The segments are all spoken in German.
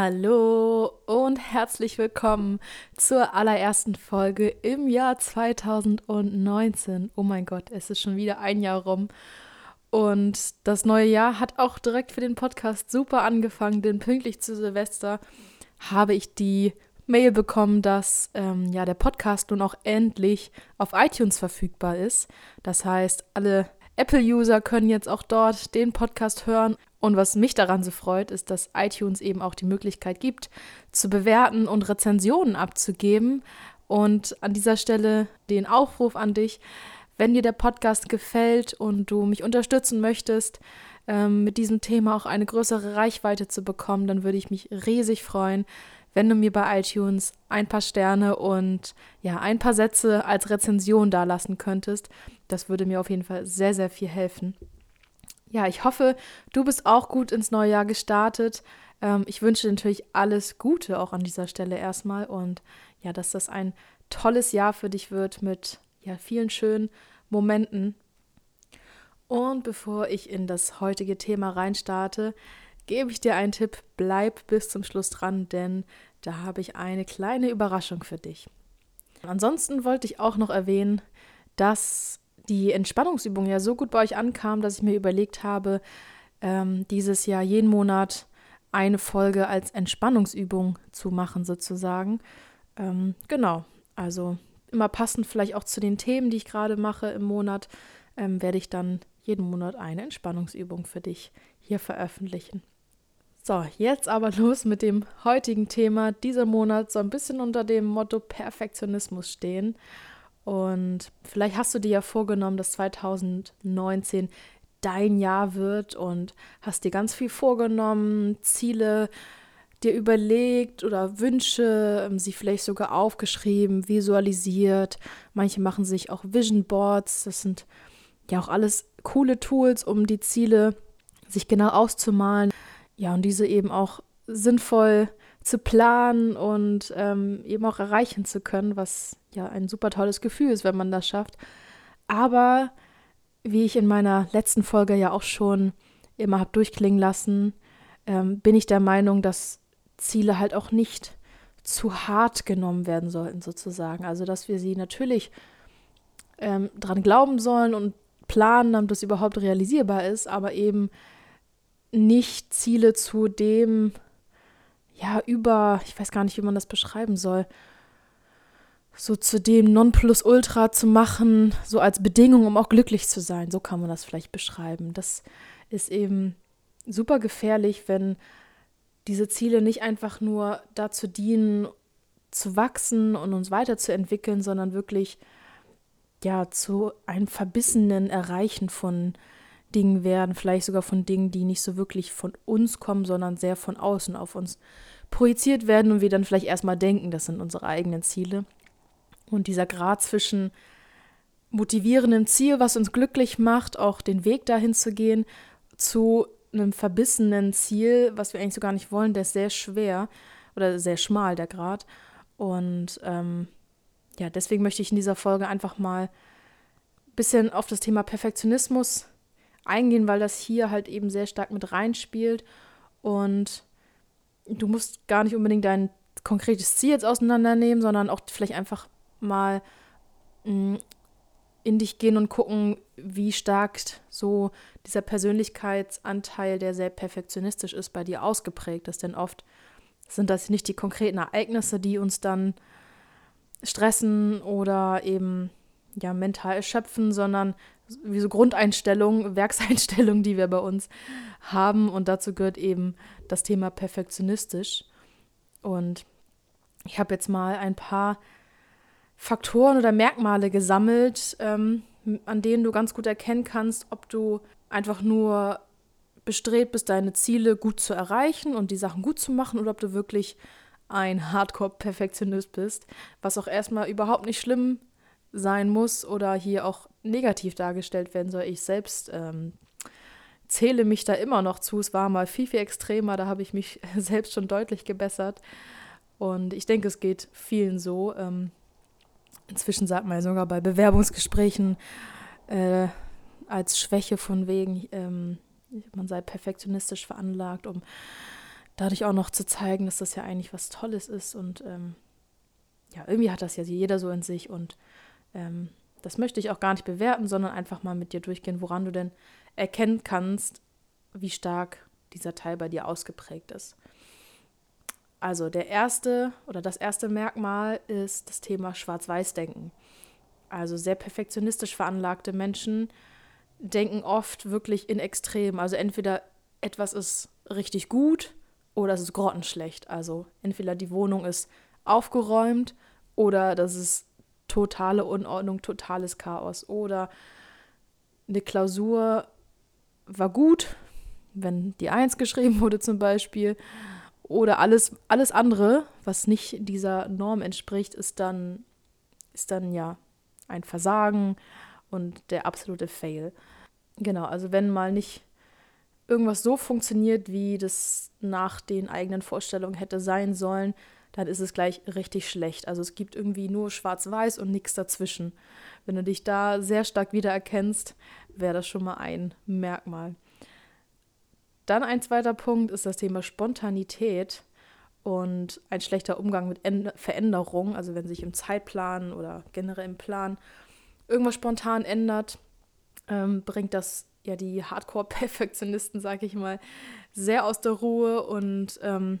Hallo und herzlich willkommen zur allerersten Folge im Jahr 2019. Oh mein Gott, es ist schon wieder ein Jahr rum. Und das neue Jahr hat auch direkt für den Podcast super angefangen, denn pünktlich zu Silvester habe ich die Mail bekommen, dass ähm, ja der Podcast nun auch endlich auf iTunes verfügbar ist. Das heißt, alle Apple-User können jetzt auch dort den Podcast hören. Und was mich daran so freut, ist, dass iTunes eben auch die Möglichkeit gibt, zu bewerten und Rezensionen abzugeben. Und an dieser Stelle den Aufruf an dich, wenn dir der Podcast gefällt und du mich unterstützen möchtest, ähm, mit diesem Thema auch eine größere Reichweite zu bekommen, dann würde ich mich riesig freuen, wenn du mir bei iTunes ein paar Sterne und ja, ein paar Sätze als Rezension dalassen könntest. Das würde mir auf jeden Fall sehr, sehr viel helfen. Ja, ich hoffe, du bist auch gut ins neue Jahr gestartet. Ähm, ich wünsche natürlich alles Gute auch an dieser Stelle erstmal und ja, dass das ein tolles Jahr für dich wird mit ja, vielen schönen Momenten. Und bevor ich in das heutige Thema reinstarte, gebe ich dir einen Tipp. Bleib bis zum Schluss dran, denn da habe ich eine kleine Überraschung für dich. Ansonsten wollte ich auch noch erwähnen, dass die Entspannungsübung ja so gut bei euch ankam, dass ich mir überlegt habe, ähm, dieses Jahr jeden Monat eine Folge als Entspannungsübung zu machen, sozusagen. Ähm, genau, also immer passend vielleicht auch zu den Themen, die ich gerade mache im Monat, ähm, werde ich dann jeden Monat eine Entspannungsübung für dich hier veröffentlichen. So, jetzt aber los mit dem heutigen Thema. Dieser Monat soll ein bisschen unter dem Motto Perfektionismus stehen. Und vielleicht hast du dir ja vorgenommen, dass 2019 dein Jahr wird und hast dir ganz viel vorgenommen, Ziele dir überlegt oder Wünsche, ähm, sie vielleicht sogar aufgeschrieben, visualisiert. Manche machen sich auch Vision Boards. Das sind ja auch alles coole Tools, um die Ziele sich genau auszumalen. Ja, und diese eben auch sinnvoll zu planen und ähm, eben auch erreichen zu können, was ja ein super tolles Gefühl ist, wenn man das schafft. Aber wie ich in meiner letzten Folge ja auch schon immer habe durchklingen lassen, ähm, bin ich der Meinung, dass Ziele halt auch nicht zu hart genommen werden sollten, sozusagen. Also, dass wir sie natürlich ähm, dran glauben sollen und planen, damit das überhaupt realisierbar ist, aber eben nicht Ziele zu dem, ja, über, ich weiß gar nicht, wie man das beschreiben soll, so zu dem Nonplusultra zu machen, so als Bedingung, um auch glücklich zu sein. So kann man das vielleicht beschreiben. Das ist eben super gefährlich, wenn diese Ziele nicht einfach nur dazu dienen, zu wachsen und uns weiterzuentwickeln, sondern wirklich ja zu einem verbissenen Erreichen von Dingen werden, vielleicht sogar von Dingen, die nicht so wirklich von uns kommen, sondern sehr von außen auf uns projiziert werden und wir dann vielleicht erstmal denken, das sind unsere eigenen Ziele. Und dieser Grad zwischen motivierendem Ziel, was uns glücklich macht, auch den Weg dahin zu gehen, zu einem verbissenen Ziel, was wir eigentlich so gar nicht wollen, der ist sehr schwer oder sehr schmal, der Grad. Und ähm, ja, deswegen möchte ich in dieser Folge einfach mal ein bisschen auf das Thema Perfektionismus eingehen, weil das hier halt eben sehr stark mit reinspielt. Und du musst gar nicht unbedingt dein konkretes Ziel jetzt auseinandernehmen, sondern auch vielleicht einfach mal mm, in dich gehen und gucken, wie stark so dieser Persönlichkeitsanteil, der sehr perfektionistisch ist, bei dir ausgeprägt ist. Denn oft sind das nicht die konkreten Ereignisse, die uns dann stressen oder eben ja mental erschöpfen, sondern wie so Grundeinstellungen, Werkseinstellungen, die wir bei uns haben. Und dazu gehört eben das Thema perfektionistisch. Und ich habe jetzt mal ein paar Faktoren oder Merkmale gesammelt, ähm, an denen du ganz gut erkennen kannst, ob du einfach nur bestrebt bist, deine Ziele gut zu erreichen und die Sachen gut zu machen oder ob du wirklich ein Hardcore-Perfektionist bist, was auch erstmal überhaupt nicht schlimm sein muss oder hier auch negativ dargestellt werden soll. Ich selbst ähm, zähle mich da immer noch zu. Es war mal viel, viel extremer, da habe ich mich selbst schon deutlich gebessert. Und ich denke, es geht vielen so. Ähm, inzwischen sagt man ja sogar bei Bewerbungsgesprächen äh, als Schwäche von wegen, ähm, man sei perfektionistisch veranlagt, um dadurch auch noch zu zeigen, dass das ja eigentlich was Tolles ist und ähm, ja, irgendwie hat das ja jeder so in sich und ähm, das möchte ich auch gar nicht bewerten, sondern einfach mal mit dir durchgehen, woran du denn erkennen kannst, wie stark dieser Teil bei dir ausgeprägt ist. Also der erste oder das erste Merkmal ist das Thema Schwarz-Weiß-Denken. Also sehr perfektionistisch veranlagte Menschen denken oft wirklich in Extrem. Also entweder etwas ist richtig gut oder es ist grottenschlecht. Also entweder die Wohnung ist aufgeräumt oder das ist totale Unordnung, totales Chaos. Oder eine Klausur war gut, wenn die Eins geschrieben wurde zum Beispiel. Oder alles, alles andere, was nicht dieser Norm entspricht, ist dann, ist dann ja ein Versagen und der absolute Fail. Genau, also wenn mal nicht irgendwas so funktioniert, wie das nach den eigenen Vorstellungen hätte sein sollen, dann ist es gleich richtig schlecht. Also es gibt irgendwie nur schwarz-weiß und nichts dazwischen. Wenn du dich da sehr stark wiedererkennst, wäre das schon mal ein Merkmal. Dann ein zweiter Punkt ist das Thema Spontanität und ein schlechter Umgang mit Veränderungen. Also wenn sich im Zeitplan oder generell im Plan irgendwas spontan ändert, ähm, bringt das ja die Hardcore-Perfektionisten, sag ich mal, sehr aus der Ruhe und ähm,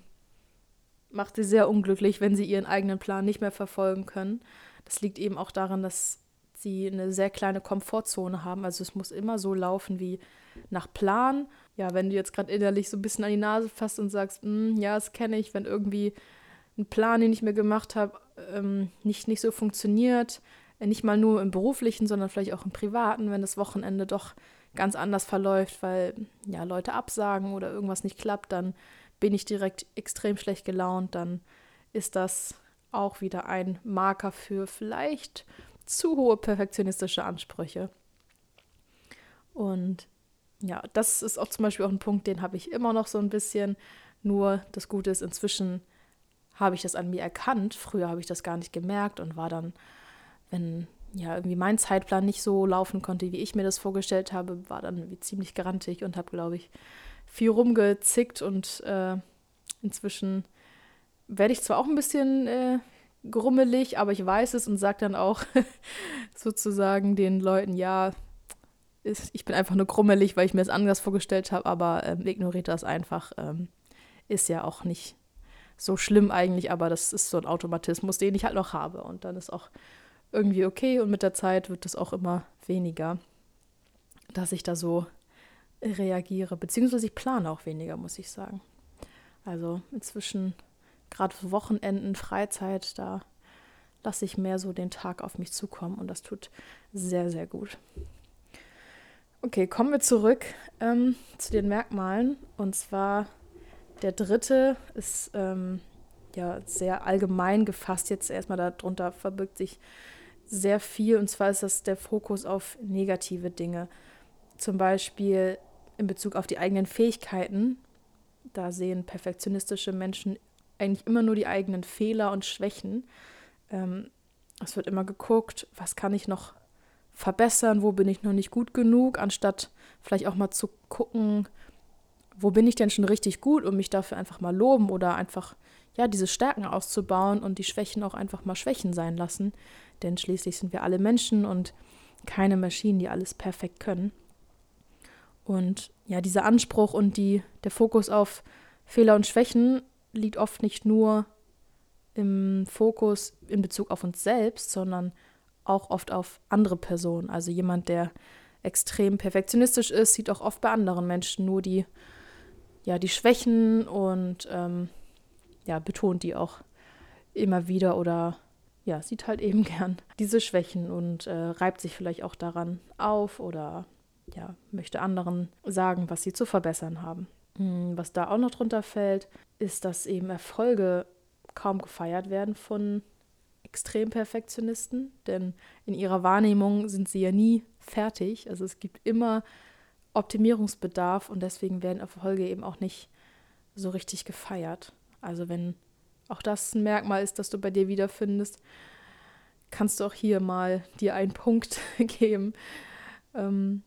macht sie sehr unglücklich, wenn sie ihren eigenen Plan nicht mehr verfolgen können. Das liegt eben auch daran, dass sie eine sehr kleine Komfortzone haben. Also es muss immer so laufen wie nach Plan. Ja, wenn du jetzt gerade innerlich so ein bisschen an die Nase fasst und sagst, hm, ja, das kenne ich, wenn irgendwie ein Plan, den ich mir gemacht habe, ähm, nicht, nicht so funktioniert, nicht mal nur im beruflichen, sondern vielleicht auch im privaten, wenn das Wochenende doch ganz anders verläuft, weil ja Leute absagen oder irgendwas nicht klappt, dann bin ich direkt extrem schlecht gelaunt, dann ist das auch wieder ein Marker für vielleicht zu hohe perfektionistische Ansprüche. Und ja, das ist auch zum Beispiel auch ein Punkt, den habe ich immer noch so ein bisschen. Nur das Gute ist, inzwischen habe ich das an mir erkannt. Früher habe ich das gar nicht gemerkt und war dann, wenn ja irgendwie mein Zeitplan nicht so laufen konnte, wie ich mir das vorgestellt habe, war dann irgendwie ziemlich grantig und habe, glaube ich, viel rumgezickt und äh, inzwischen werde ich zwar auch ein bisschen äh, grummelig, aber ich weiß es und sage dann auch sozusagen den Leuten, ja, ist, ich bin einfach nur grummelig, weil ich mir das anders vorgestellt habe, aber ähm, ignoriert das einfach. Ähm, ist ja auch nicht so schlimm eigentlich, aber das ist so ein Automatismus, den ich halt noch habe. Und dann ist auch irgendwie okay und mit der Zeit wird es auch immer weniger, dass ich da so reagiere, beziehungsweise ich plane auch weniger, muss ich sagen. Also inzwischen, gerade Wochenenden, Freizeit, da lasse ich mehr so den Tag auf mich zukommen und das tut sehr, sehr gut. Okay, kommen wir zurück ähm, zu den Merkmalen. Und zwar der dritte ist ähm, ja sehr allgemein gefasst. Jetzt erstmal darunter verbirgt sich sehr viel. Und zwar ist das der Fokus auf negative Dinge. Zum Beispiel in Bezug auf die eigenen Fähigkeiten da sehen perfektionistische Menschen eigentlich immer nur die eigenen Fehler und Schwächen. Ähm, es wird immer geguckt, was kann ich noch verbessern, wo bin ich noch nicht gut genug, anstatt vielleicht auch mal zu gucken, wo bin ich denn schon richtig gut und mich dafür einfach mal loben oder einfach ja diese Stärken auszubauen und die Schwächen auch einfach mal Schwächen sein lassen, denn schließlich sind wir alle Menschen und keine Maschinen, die alles perfekt können. Und ja, dieser Anspruch und die, der Fokus auf Fehler und Schwächen liegt oft nicht nur im Fokus in Bezug auf uns selbst, sondern auch oft auf andere Personen. Also jemand, der extrem perfektionistisch ist, sieht auch oft bei anderen Menschen nur die, ja, die Schwächen und ähm, ja, betont die auch immer wieder oder ja, sieht halt eben gern diese Schwächen und äh, reibt sich vielleicht auch daran auf oder ja, möchte anderen sagen, was sie zu verbessern haben. Hm, was da auch noch drunter fällt, ist, dass eben Erfolge kaum gefeiert werden von Extremperfektionisten, denn in ihrer Wahrnehmung sind sie ja nie fertig. Also es gibt immer Optimierungsbedarf und deswegen werden Erfolge eben auch nicht so richtig gefeiert. Also wenn auch das ein Merkmal ist, das du bei dir wiederfindest, kannst du auch hier mal dir einen Punkt geben. Ähm,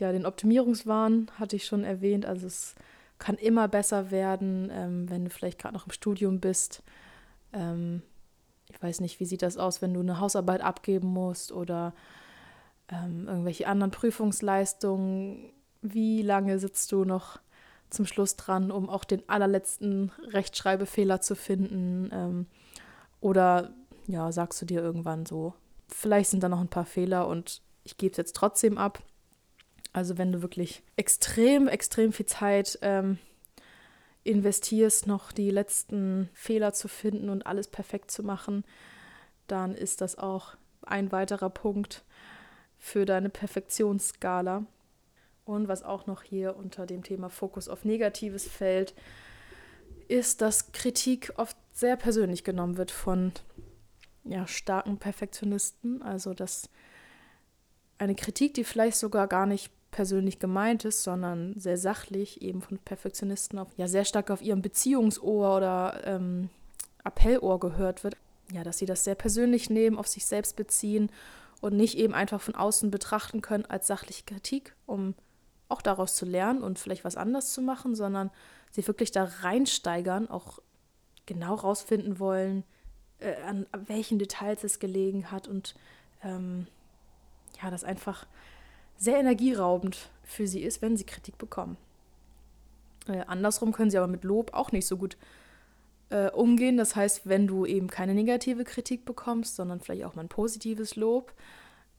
ja, den Optimierungswahn hatte ich schon erwähnt. Also es kann immer besser werden, ähm, wenn du vielleicht gerade noch im Studium bist. Ähm, ich weiß nicht, wie sieht das aus, wenn du eine Hausarbeit abgeben musst oder ähm, irgendwelche anderen Prüfungsleistungen. Wie lange sitzt du noch zum Schluss dran, um auch den allerletzten Rechtschreibfehler zu finden? Ähm, oder ja, sagst du dir irgendwann so, vielleicht sind da noch ein paar Fehler und ich gebe es jetzt trotzdem ab. Also wenn du wirklich extrem, extrem viel Zeit ähm, investierst, noch die letzten Fehler zu finden und alles perfekt zu machen, dann ist das auch ein weiterer Punkt für deine Perfektionsskala. Und was auch noch hier unter dem Thema Fokus auf Negatives fällt, ist, dass Kritik oft sehr persönlich genommen wird von ja, starken Perfektionisten. Also dass eine Kritik, die vielleicht sogar gar nicht persönlich gemeint ist, sondern sehr sachlich, eben von Perfektionisten auf, ja, sehr stark auf ihrem Beziehungsohr oder ähm, Appellohr gehört wird. Ja, dass sie das sehr persönlich nehmen, auf sich selbst beziehen und nicht eben einfach von außen betrachten können als sachliche Kritik, um auch daraus zu lernen und vielleicht was anders zu machen, sondern sie wirklich da reinsteigern, auch genau rausfinden wollen, äh, an welchen Details es gelegen hat und ähm, ja, das einfach sehr energieraubend für sie ist, wenn sie Kritik bekommen. Äh, andersrum können sie aber mit Lob auch nicht so gut äh, umgehen. Das heißt, wenn du eben keine negative Kritik bekommst, sondern vielleicht auch mal ein positives Lob,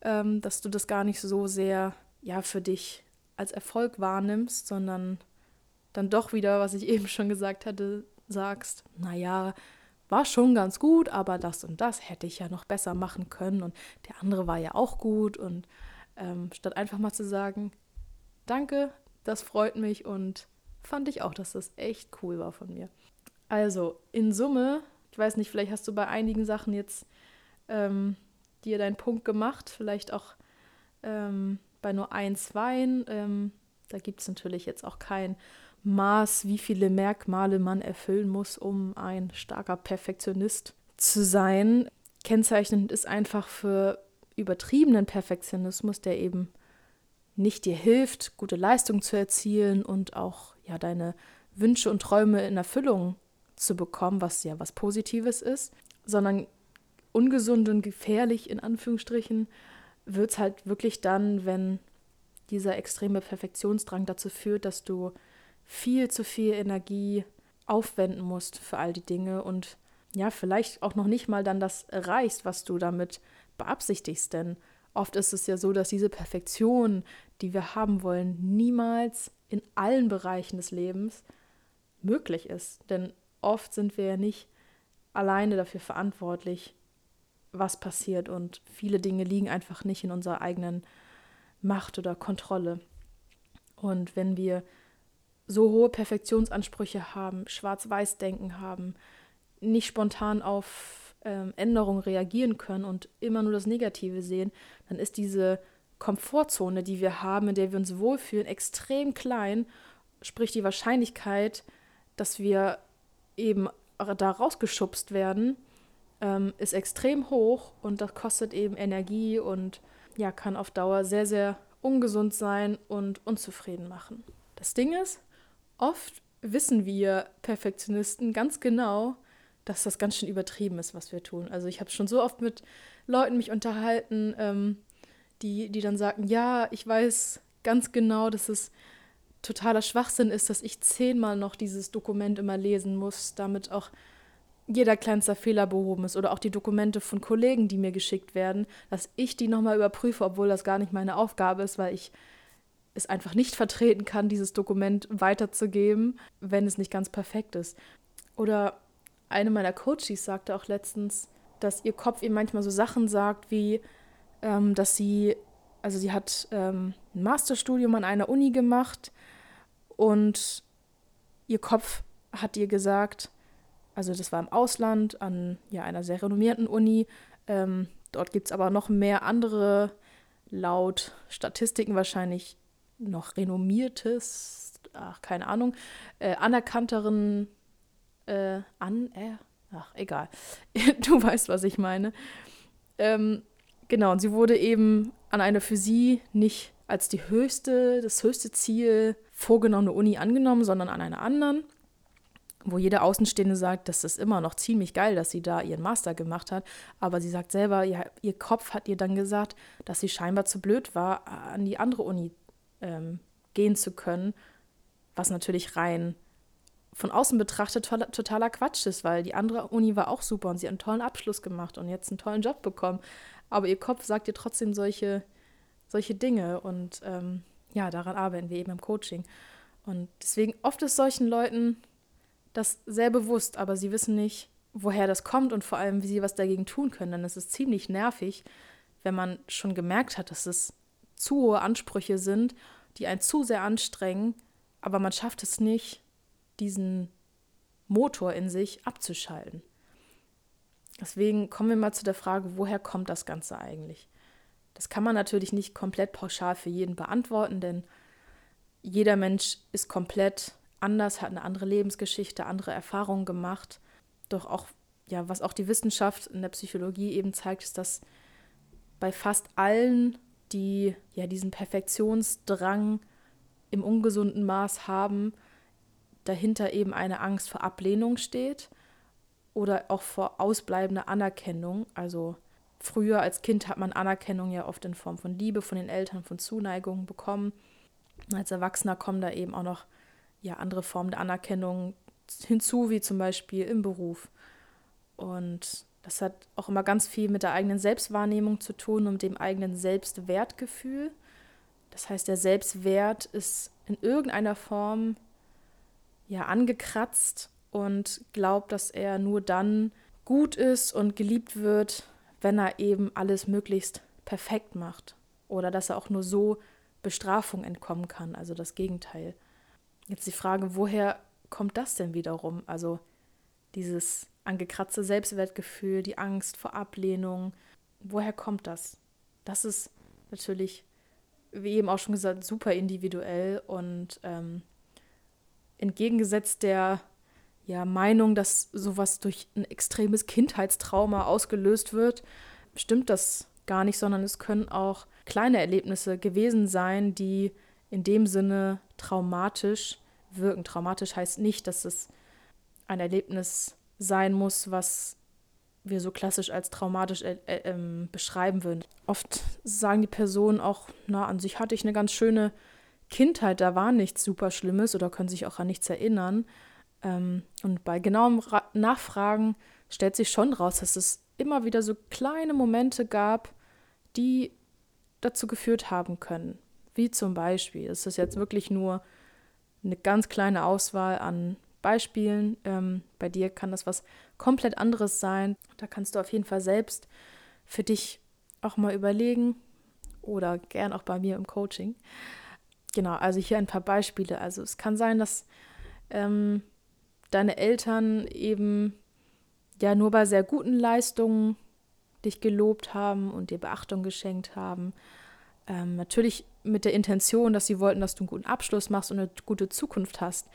ähm, dass du das gar nicht so sehr ja für dich als Erfolg wahrnimmst, sondern dann doch wieder, was ich eben schon gesagt hatte, sagst, naja, war schon ganz gut, aber das und das hätte ich ja noch besser machen können und der andere war ja auch gut und ähm, statt einfach mal zu sagen, danke, das freut mich und fand ich auch, dass das echt cool war von mir. Also in Summe, ich weiß nicht, vielleicht hast du bei einigen Sachen jetzt ähm, dir deinen Punkt gemacht, vielleicht auch ähm, bei nur ein, zwei. Ähm, da gibt es natürlich jetzt auch kein Maß, wie viele Merkmale man erfüllen muss, um ein starker Perfektionist zu sein. Kennzeichnend ist einfach für übertriebenen Perfektionismus, der eben nicht dir hilft, gute Leistung zu erzielen und auch ja deine Wünsche und Träume in Erfüllung zu bekommen, was ja was Positives ist, sondern ungesund und gefährlich in Anführungsstrichen wird es halt wirklich dann, wenn dieser extreme Perfektionsdrang dazu führt, dass du viel zu viel Energie aufwenden musst für all die Dinge und ja, vielleicht auch noch nicht mal dann das erreichst, was du damit beabsichtigst. Denn oft ist es ja so, dass diese Perfektion, die wir haben wollen, niemals in allen Bereichen des Lebens möglich ist. Denn oft sind wir ja nicht alleine dafür verantwortlich, was passiert. Und viele Dinge liegen einfach nicht in unserer eigenen Macht oder Kontrolle. Und wenn wir so hohe Perfektionsansprüche haben, Schwarz-Weiß-Denken haben, nicht spontan auf ähm, Änderungen reagieren können und immer nur das Negative sehen, dann ist diese Komfortzone, die wir haben, in der wir uns wohlfühlen, extrem klein. Sprich, die Wahrscheinlichkeit, dass wir eben da rausgeschubst werden, ähm, ist extrem hoch und das kostet eben Energie und ja, kann auf Dauer sehr, sehr ungesund sein und unzufrieden machen. Das Ding ist, oft wissen wir Perfektionisten ganz genau, dass das ganz schön übertrieben ist, was wir tun. Also ich habe schon so oft mit Leuten mich unterhalten, ähm, die, die dann sagten, ja, ich weiß ganz genau, dass es totaler Schwachsinn ist, dass ich zehnmal noch dieses Dokument immer lesen muss, damit auch jeder kleinste Fehler behoben ist oder auch die Dokumente von Kollegen, die mir geschickt werden, dass ich die nochmal überprüfe, obwohl das gar nicht meine Aufgabe ist, weil ich es einfach nicht vertreten kann, dieses Dokument weiterzugeben, wenn es nicht ganz perfekt ist. Oder eine meiner Coaches sagte auch letztens, dass ihr Kopf ihr manchmal so Sachen sagt, wie, ähm, dass sie, also sie hat ähm, ein Masterstudium an einer Uni gemacht und ihr Kopf hat ihr gesagt, also das war im Ausland an ja, einer sehr renommierten Uni, ähm, dort gibt es aber noch mehr andere, laut Statistiken wahrscheinlich noch renommiertes, ach keine Ahnung, äh, anerkannteren äh, an, äh, ach, egal. du weißt, was ich meine. Ähm, genau, und sie wurde eben an einer für sie nicht als die höchste, das höchste Ziel vorgenommene Uni angenommen, sondern an einer anderen, wo jeder Außenstehende sagt, das ist immer noch ziemlich geil, dass sie da ihren Master gemacht hat. Aber sie sagt selber, ja, ihr Kopf hat ihr dann gesagt, dass sie scheinbar zu blöd war, an die andere Uni ähm, gehen zu können, was natürlich rein von außen betrachtet totaler Quatsch ist, weil die andere Uni war auch super und sie hat einen tollen Abschluss gemacht und jetzt einen tollen Job bekommen. Aber ihr Kopf sagt ihr trotzdem solche, solche Dinge und ähm, ja, daran arbeiten wir eben im Coaching. Und deswegen oft ist solchen Leuten das sehr bewusst, aber sie wissen nicht, woher das kommt und vor allem, wie sie was dagegen tun können. Denn es ist ziemlich nervig, wenn man schon gemerkt hat, dass es zu hohe Ansprüche sind, die einen zu sehr anstrengen, aber man schafft es nicht, diesen Motor in sich abzuschalten. Deswegen kommen wir mal zu der Frage, woher kommt das Ganze eigentlich? Das kann man natürlich nicht komplett pauschal für jeden beantworten, denn jeder Mensch ist komplett anders, hat eine andere Lebensgeschichte, andere Erfahrungen gemacht. Doch auch, ja, was auch die Wissenschaft in der Psychologie eben zeigt, ist, dass bei fast allen, die ja diesen Perfektionsdrang im ungesunden Maß haben, dahinter eben eine Angst vor Ablehnung steht oder auch vor ausbleibender Anerkennung. Also früher als Kind hat man Anerkennung ja oft in Form von Liebe von den Eltern, von Zuneigung bekommen. Als Erwachsener kommen da eben auch noch ja, andere Formen der Anerkennung hinzu, wie zum Beispiel im Beruf. Und das hat auch immer ganz viel mit der eigenen Selbstwahrnehmung zu tun und dem eigenen Selbstwertgefühl. Das heißt, der Selbstwert ist in irgendeiner Form ja angekratzt und glaubt, dass er nur dann gut ist und geliebt wird, wenn er eben alles möglichst perfekt macht oder dass er auch nur so Bestrafung entkommen kann, also das Gegenteil. Jetzt die Frage, woher kommt das denn wiederum? Also dieses angekratzte Selbstwertgefühl, die Angst vor Ablehnung, woher kommt das? Das ist natürlich, wie eben auch schon gesagt, super individuell und ähm, entgegengesetzt der ja, Meinung, dass sowas durch ein extremes Kindheitstrauma ausgelöst wird, stimmt das gar nicht, sondern es können auch kleine Erlebnisse gewesen sein, die in dem Sinne traumatisch wirken. Traumatisch heißt nicht, dass es ein Erlebnis sein muss, was wir so klassisch als traumatisch äh, äh, ähm, beschreiben würden. Oft sagen die Personen auch, na, an sich hatte ich eine ganz schöne Kindheit, da war nichts super Schlimmes oder können sich auch an nichts erinnern. Ähm, und bei genauem Ra Nachfragen stellt sich schon raus, dass es immer wieder so kleine Momente gab, die dazu geführt haben können. Wie zum Beispiel, es ist jetzt wirklich nur eine ganz kleine Auswahl an Beispielen. Ähm, bei dir kann das was komplett anderes sein. Da kannst du auf jeden Fall selbst für dich auch mal überlegen oder gern auch bei mir im Coaching, genau, also hier ein paar Beispiele. Also es kann sein, dass ähm, deine Eltern eben ja nur bei sehr guten Leistungen dich gelobt haben und dir Beachtung geschenkt haben. Ähm, natürlich mit der Intention, dass sie wollten, dass du einen guten Abschluss machst und eine gute Zukunft hast.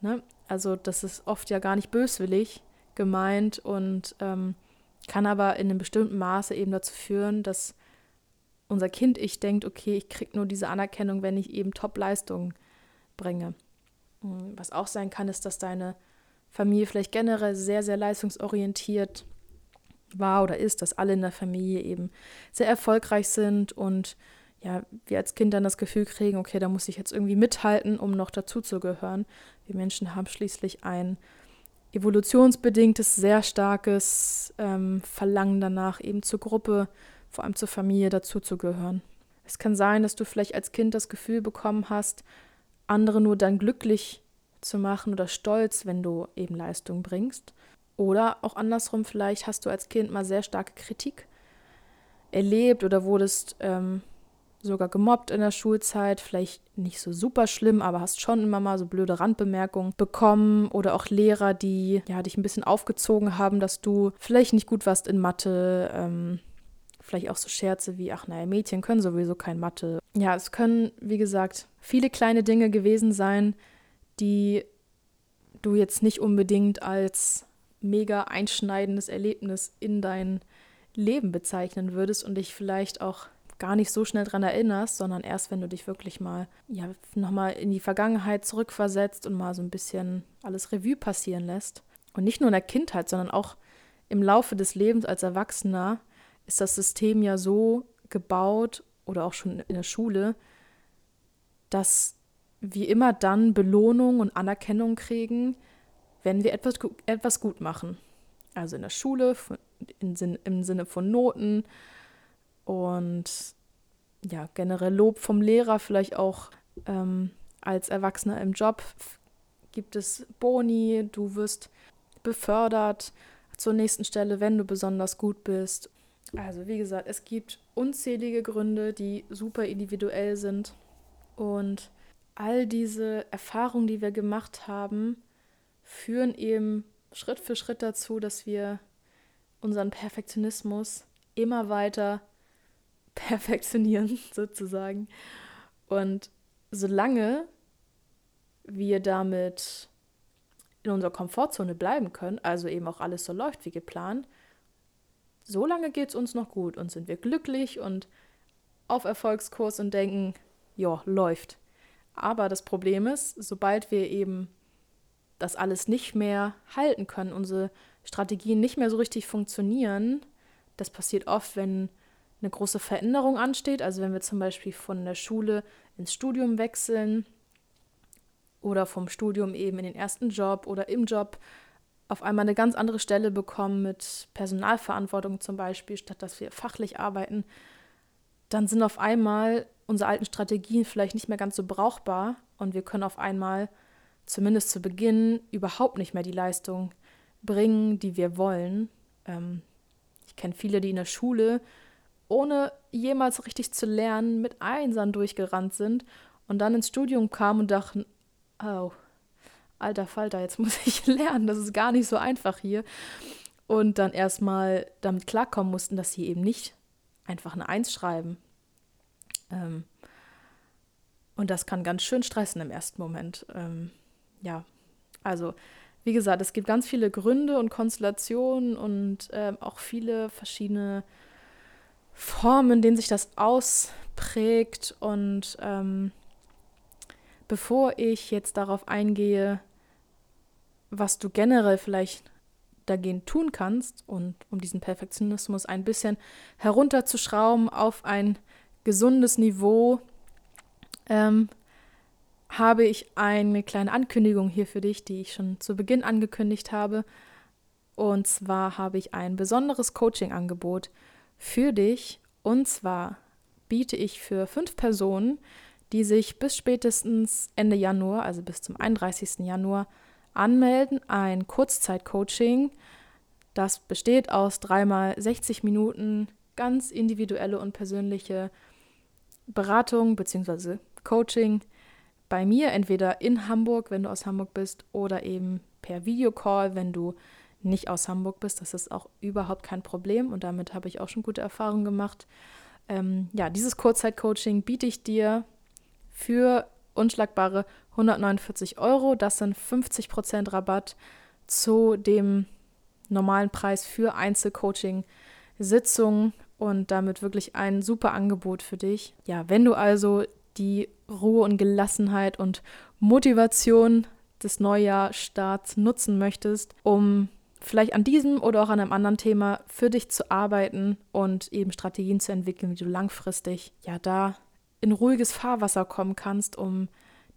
Ne? Also das ist oft ja gar nicht böswillig gemeint und ähm, kann aber in einem bestimmten Maße eben dazu führen, dass unser Kind-Ich denkt, okay, ich kriege nur diese Anerkennung, wenn ich eben Top-Leistungen bringe. Hm, was auch sein kann, ist, dass deine Familie vielleicht generell sehr, sehr leistungsorientiert war oder ist, dass alle in der Familie eben sehr erfolgreich sind und ja, wir als Kind dann das Gefühl kriegen, okay, da muss ich jetzt irgendwie mithalten, um noch dazu zu gehören. Wir Menschen haben schließlich ein evolutionsbedingtes, sehr starkes ähm, Verlangen danach, eben zur Gruppe vor allem zur Familie dazuzugehören. Es kann sein, dass du vielleicht als Kind das Gefühl bekommen hast, andere nur dann glücklich zu machen oder stolz, wenn du eben Leistung bringst. Oder auch andersrum, vielleicht hast du als Kind mal sehr starke Kritik erlebt oder wurdest ähm, sogar gemobbt in der Schulzeit. Vielleicht nicht so super schlimm, aber hast schon immer mal so blöde Randbemerkungen bekommen. Oder auch Lehrer, die ja, dich ein bisschen aufgezogen haben, dass du vielleicht nicht gut warst in Mathe. Ähm, Vielleicht auch so Scherze wie, ach naja, Mädchen können sowieso kein Mathe. Ja, es können, wie gesagt, viele kleine Dinge gewesen sein, die du jetzt nicht unbedingt als mega einschneidendes Erlebnis in dein Leben bezeichnen würdest und dich vielleicht auch gar nicht so schnell dran erinnerst, sondern erst, wenn du dich wirklich mal, ja, nochmal in die Vergangenheit zurückversetzt und mal so ein bisschen alles Revue passieren lässt. Und nicht nur in der Kindheit, sondern auch im Laufe des Lebens als Erwachsener ist das System ja so gebaut oder auch schon in der Schule, dass wir immer dann Belohnung und Anerkennung kriegen, wenn wir etwas, etwas gut machen. Also in der Schule, im Sinne von Noten und ja, generell Lob vom Lehrer, vielleicht auch ähm, als Erwachsener im Job gibt es Boni, du wirst befördert zur nächsten Stelle, wenn du besonders gut bist. Also wie gesagt, es gibt unzählige Gründe, die super individuell sind und all diese Erfahrungen, die wir gemacht haben, führen eben Schritt für Schritt dazu, dass wir unseren Perfektionismus immer weiter perfektionieren, sozusagen. Und solange wir damit in unserer Komfortzone bleiben können, also eben auch alles so läuft wie geplant, solange geht es uns noch gut und sind wir glücklich und auf Erfolgskurs und denken, ja, läuft. Aber das Problem ist, sobald wir eben das alles nicht mehr halten können, unsere Strategien nicht mehr so richtig funktionieren, das passiert oft, wenn eine große Veränderung ansteht, also wenn wir zum Beispiel von der Schule ins Studium wechseln oder vom Studium eben in den ersten Job oder im Job auf einmal eine ganz andere Stelle bekommen mit Personalverantwortung zum Beispiel, statt dass wir fachlich arbeiten, dann sind auf einmal unsere alten Strategien vielleicht nicht mehr ganz so brauchbar und wir können auf einmal, zumindest zu Beginn, überhaupt nicht mehr die Leistung bringen, die wir wollen. Ähm, ich kenne viele, die in der Schule, ohne jemals richtig zu lernen, mit Einsern durchgerannt sind und dann ins Studium kamen und dachten, oh, alter Falter, jetzt muss ich lernen, das ist gar nicht so einfach hier. Und dann erstmal damit klarkommen mussten, dass sie eben nicht einfach eine Eins schreiben, ähm, und das kann ganz schön stressen im ersten Moment. Ähm, ja, also wie gesagt, es gibt ganz viele Gründe und Konstellationen und äh, auch viele verschiedene Formen, in denen sich das ausprägt. Und ähm, bevor ich jetzt darauf eingehe, was du generell vielleicht dagegen tun kannst und um diesen Perfektionismus ein bisschen herunterzuschrauben auf ein gesundes Niveau, ähm, habe ich eine kleine Ankündigung hier für dich, die ich schon zu Beginn angekündigt habe. Und zwar habe ich ein besonderes Coaching-Angebot für dich. Und zwar biete ich für fünf Personen, die sich bis spätestens Ende Januar, also bis zum 31. Januar, anmelden, ein Kurzzeit-Coaching. Das besteht aus dreimal 60 Minuten ganz individuelle und persönliche Beratung bzw. Coaching bei mir, entweder in Hamburg, wenn du aus Hamburg bist, oder eben per Videocall, wenn du nicht aus Hamburg bist. Das ist auch überhaupt kein Problem und damit habe ich auch schon gute Erfahrungen gemacht. Ähm, ja, dieses Kurzzeit-Coaching biete ich dir für unschlagbare 149 Euro. Das sind 50% Rabatt zu dem normalen Preis für Einzelcoaching-Sitzungen und damit wirklich ein super Angebot für dich. Ja, wenn du also die Ruhe und Gelassenheit und Motivation des Neujahrstarts nutzen möchtest, um vielleicht an diesem oder auch an einem anderen Thema für dich zu arbeiten und eben Strategien zu entwickeln, wie du langfristig ja da in ruhiges Fahrwasser kommen kannst, um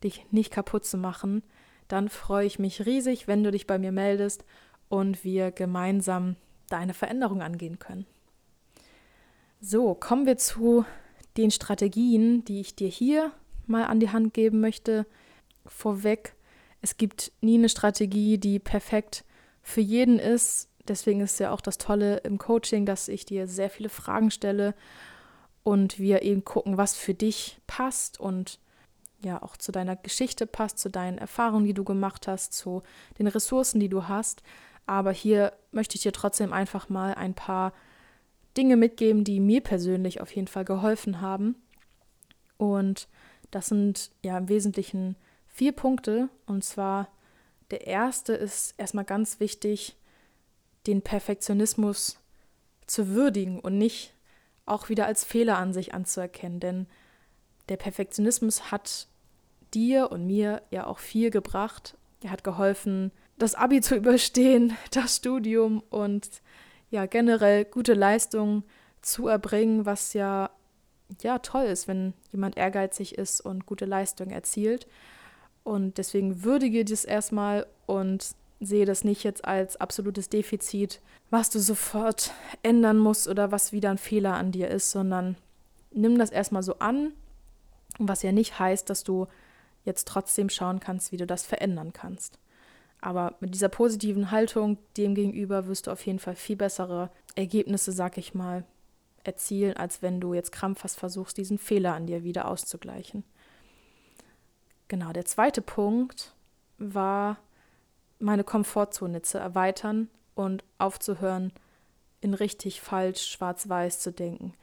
dich nicht kaputt zu machen, dann freue ich mich riesig, wenn du dich bei mir meldest und wir gemeinsam deine Veränderung angehen können. So, kommen wir zu den Strategien, die ich dir hier mal an die Hand geben möchte. Vorweg, es gibt nie eine Strategie, die perfekt für jeden ist. Deswegen ist ja auch das Tolle im Coaching, dass ich dir sehr viele Fragen stelle und wir eben gucken, was für dich passt und ja auch zu deiner Geschichte passt, zu deinen Erfahrungen, die du gemacht hast, zu den Ressourcen, die du hast. Aber hier möchte ich dir trotzdem einfach mal ein paar Dinge mitgeben, die mir persönlich auf jeden Fall geholfen haben. Und das sind ja im Wesentlichen vier Punkte. Und zwar der erste ist erstmal ganz wichtig, den Perfektionismus zu würdigen und nicht auch wieder als Fehler an sich anzuerkennen. Denn der Perfektionismus hat dir und mir ja auch viel gebracht. Er hat geholfen, das Abi zu überstehen, das Studium und ja generell gute Leistungen zu erbringen, was ja ja toll ist, wenn jemand ehrgeizig ist und gute Leistungen erzielt. Und deswegen würdige das erstmal und sehe das nicht jetzt als absolutes Defizit, was du sofort ändern musst oder was wieder ein Fehler an dir ist, sondern nimm das erstmal so an, was ja nicht heißt, dass du jetzt trotzdem schauen kannst, wie du das verändern kannst. Aber mit dieser positiven Haltung dem gegenüber wirst du auf jeden Fall viel bessere Ergebnisse, sag ich mal, erzielen, als wenn du jetzt krampfhaft versuchst, diesen Fehler an dir wieder auszugleichen. Genau, der zweite Punkt war, meine Komfortzone zu erweitern und aufzuhören, in richtig, falsch, schwarz-weiß zu denken.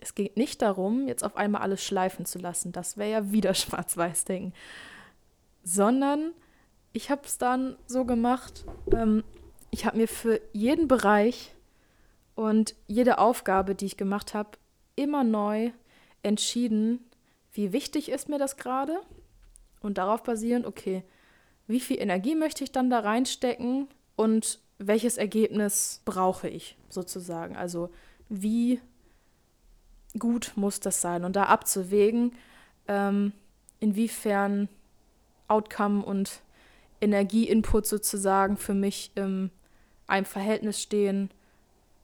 Es geht nicht darum, jetzt auf einmal alles schleifen zu lassen, das wäre ja wieder schwarz-weiß denken, sondern ich habe es dann so gemacht, ähm, ich habe mir für jeden Bereich und jede Aufgabe, die ich gemacht habe, immer neu entschieden, wie wichtig ist mir das gerade? Und darauf basierend, okay, wie viel Energie möchte ich dann da reinstecken und welches Ergebnis brauche ich sozusagen. Also wie gut muss das sein und da abzuwägen, ähm, inwiefern Outcome und Energieinput sozusagen für mich in einem Verhältnis stehen,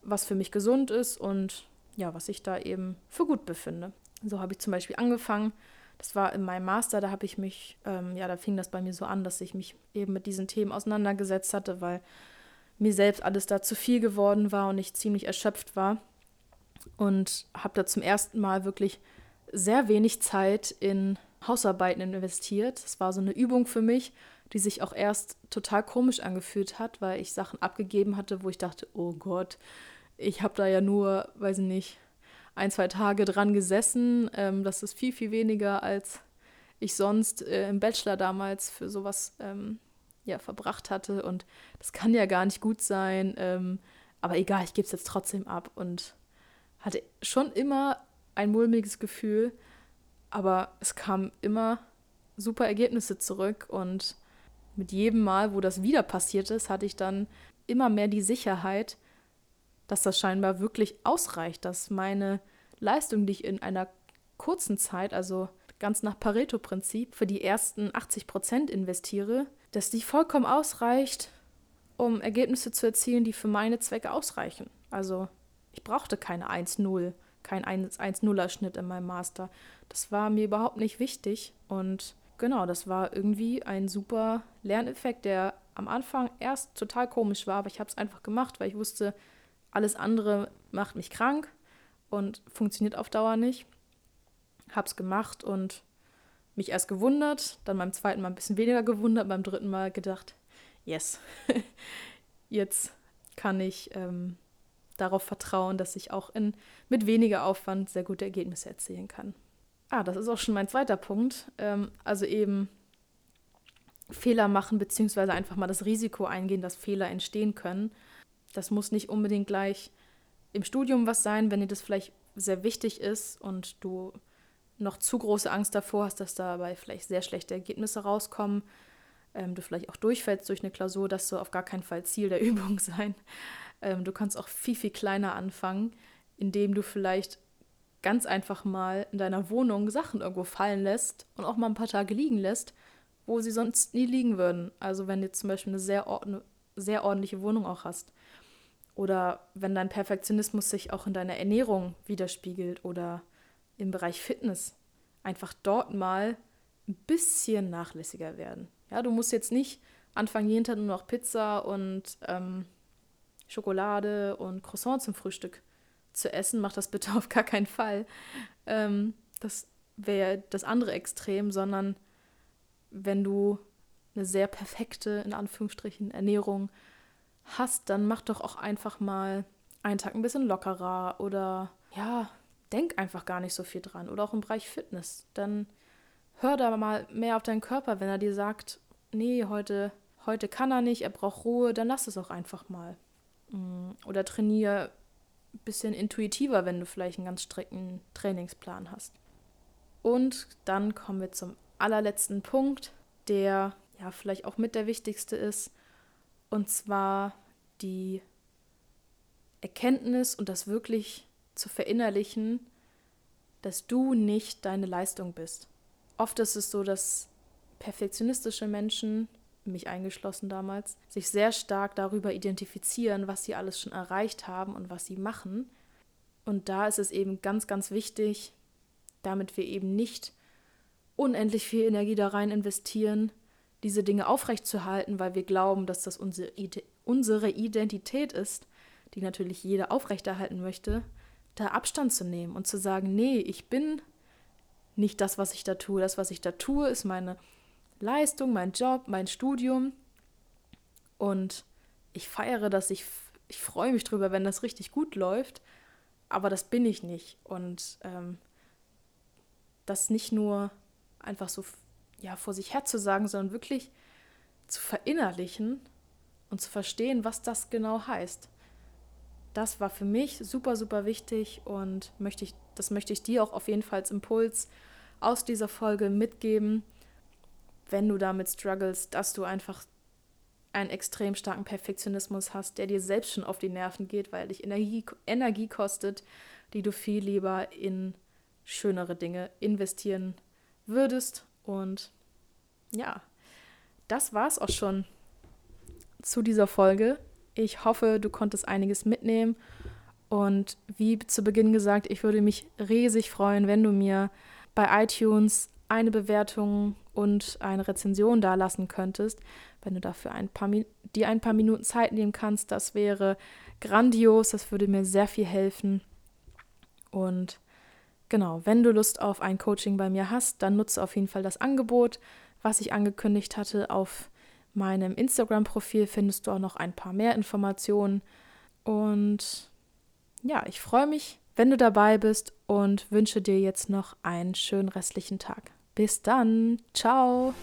was für mich gesund ist und ja, was ich da eben für gut befinde. So habe ich zum Beispiel angefangen. Das war in meinem Master, da habe ich mich, ähm, ja, da fing das bei mir so an, dass ich mich eben mit diesen Themen auseinandergesetzt hatte, weil mir selbst alles da zu viel geworden war und ich ziemlich erschöpft war. Und habe da zum ersten Mal wirklich sehr wenig Zeit in Hausarbeiten investiert. Das war so eine Übung für mich, die sich auch erst total komisch angefühlt hat, weil ich Sachen abgegeben hatte, wo ich dachte, oh Gott, ich habe da ja nur, weiß ich nicht, ein, zwei Tage dran gesessen. Ähm, das ist viel, viel weniger, als ich sonst äh, im Bachelor damals für sowas ähm, ja, verbracht hatte. Und das kann ja gar nicht gut sein. Ähm, aber egal, ich gebe es jetzt trotzdem ab. Und hatte schon immer ein mulmiges Gefühl, aber es kamen immer super Ergebnisse zurück. Und mit jedem Mal, wo das wieder passiert ist, hatte ich dann immer mehr die Sicherheit, dass das scheinbar wirklich ausreicht, dass meine Leistung, die ich in einer kurzen Zeit, also ganz nach Pareto-Prinzip, für die ersten 80 Prozent investiere, dass die vollkommen ausreicht, um Ergebnisse zu erzielen, die für meine Zwecke ausreichen. Also ich brauchte keine 1-0, kein 1-0er-Schnitt in meinem Master. Das war mir überhaupt nicht wichtig und genau, das war irgendwie ein super Lerneffekt, der am Anfang erst total komisch war, aber ich habe es einfach gemacht, weil ich wusste, alles andere macht mich krank und funktioniert auf Dauer nicht. Hab's gemacht und mich erst gewundert, dann beim zweiten Mal ein bisschen weniger gewundert, beim dritten Mal gedacht, yes, jetzt kann ich ähm, darauf vertrauen, dass ich auch in, mit weniger Aufwand sehr gute Ergebnisse erzielen kann. Ah, das ist auch schon mein zweiter Punkt. Ähm, also eben Fehler machen, beziehungsweise einfach mal das Risiko eingehen, dass Fehler entstehen können. Das muss nicht unbedingt gleich im Studium was sein, wenn dir das vielleicht sehr wichtig ist und du noch zu große Angst davor hast, dass dabei vielleicht sehr schlechte Ergebnisse rauskommen, ähm, du vielleicht auch durchfällst durch eine Klausur, das soll auf gar keinen Fall Ziel der Übung sein. Ähm, du kannst auch viel, viel kleiner anfangen, indem du vielleicht ganz einfach mal in deiner Wohnung Sachen irgendwo fallen lässt und auch mal ein paar Tage liegen lässt, wo sie sonst nie liegen würden. Also wenn du zum Beispiel eine sehr, ordne, sehr ordentliche Wohnung auch hast. Oder wenn dein Perfektionismus sich auch in deiner Ernährung widerspiegelt oder im Bereich Fitness. Einfach dort mal ein bisschen nachlässiger werden. Ja, du musst jetzt nicht anfangen, jeden Tag nur noch Pizza und ähm, Schokolade und Croissant zum Frühstück zu essen. Mach das bitte auf gar keinen Fall. Ähm, das wäre das andere Extrem, sondern wenn du eine sehr perfekte, in Anführungsstrichen, Ernährung hast, dann mach doch auch einfach mal einen Tag ein bisschen lockerer oder ja, denk einfach gar nicht so viel dran. Oder auch im Bereich Fitness. Dann hör da mal mehr auf deinen Körper, wenn er dir sagt, nee, heute, heute kann er nicht, er braucht Ruhe, dann lass es auch einfach mal. Mm, oder trainiere ein bisschen intuitiver, wenn du vielleicht einen ganz strikten Trainingsplan hast. Und dann kommen wir zum allerletzten Punkt, der ja vielleicht auch mit der wichtigste ist, und zwar die Erkenntnis und das wirklich zu verinnerlichen, dass du nicht deine Leistung bist. Oft ist es so, dass perfektionistische Menschen, mich eingeschlossen damals, sich sehr stark darüber identifizieren, was sie alles schon erreicht haben und was sie machen. Und da ist es eben ganz, ganz wichtig, damit wir eben nicht unendlich viel Energie da rein investieren, diese Dinge aufrechtzuerhalten, weil wir glauben, dass das unsere, Identität ist, die natürlich jeder aufrechterhalten möchte, da Abstand zu nehmen und zu sagen, nee, ich bin nicht das, was ich da tue. Das, was ich da tue, ist meine Leistung, mein Job, mein Studium. Und ich feiere das, ich, ich freue mich drüber, wenn das richtig gut läuft, aber das bin ich nicht. Und ähm, das nicht nur einfach so ja, vor sich her zu sagen, sondern wirklich zu verinnerlichen und zu verstehen, was das genau heißt. Das war für mich super, super wichtig und möchte ich, das möchte ich dir auch auf jeden Fall als Impuls aus dieser Folge mitgeben, wenn du damit struggles, dass du einfach einen extrem starken Perfektionismus hast, der dir selbst schon auf die Nerven geht, weil dich Energie, Energie kostet, die du viel lieber in schönere Dinge investieren würdest. Und ja, das war's auch schon zu dieser Folge. Ich hoffe, du konntest einiges mitnehmen. Und wie zu Beginn gesagt, ich würde mich riesig freuen, wenn du mir bei iTunes eine Bewertung und eine Rezension dalassen könntest. Wenn du dafür ein paar, dir ein paar Minuten Zeit nehmen kannst, das wäre grandios. Das würde mir sehr viel helfen. Und genau, wenn du Lust auf ein Coaching bei mir hast, dann nutze auf jeden Fall das Angebot, was ich angekündigt hatte auf meinem Instagram-Profil findest du auch noch ein paar mehr Informationen. Und ja, ich freue mich, wenn du dabei bist und wünsche dir jetzt noch einen schönen restlichen Tag. Bis dann. Ciao.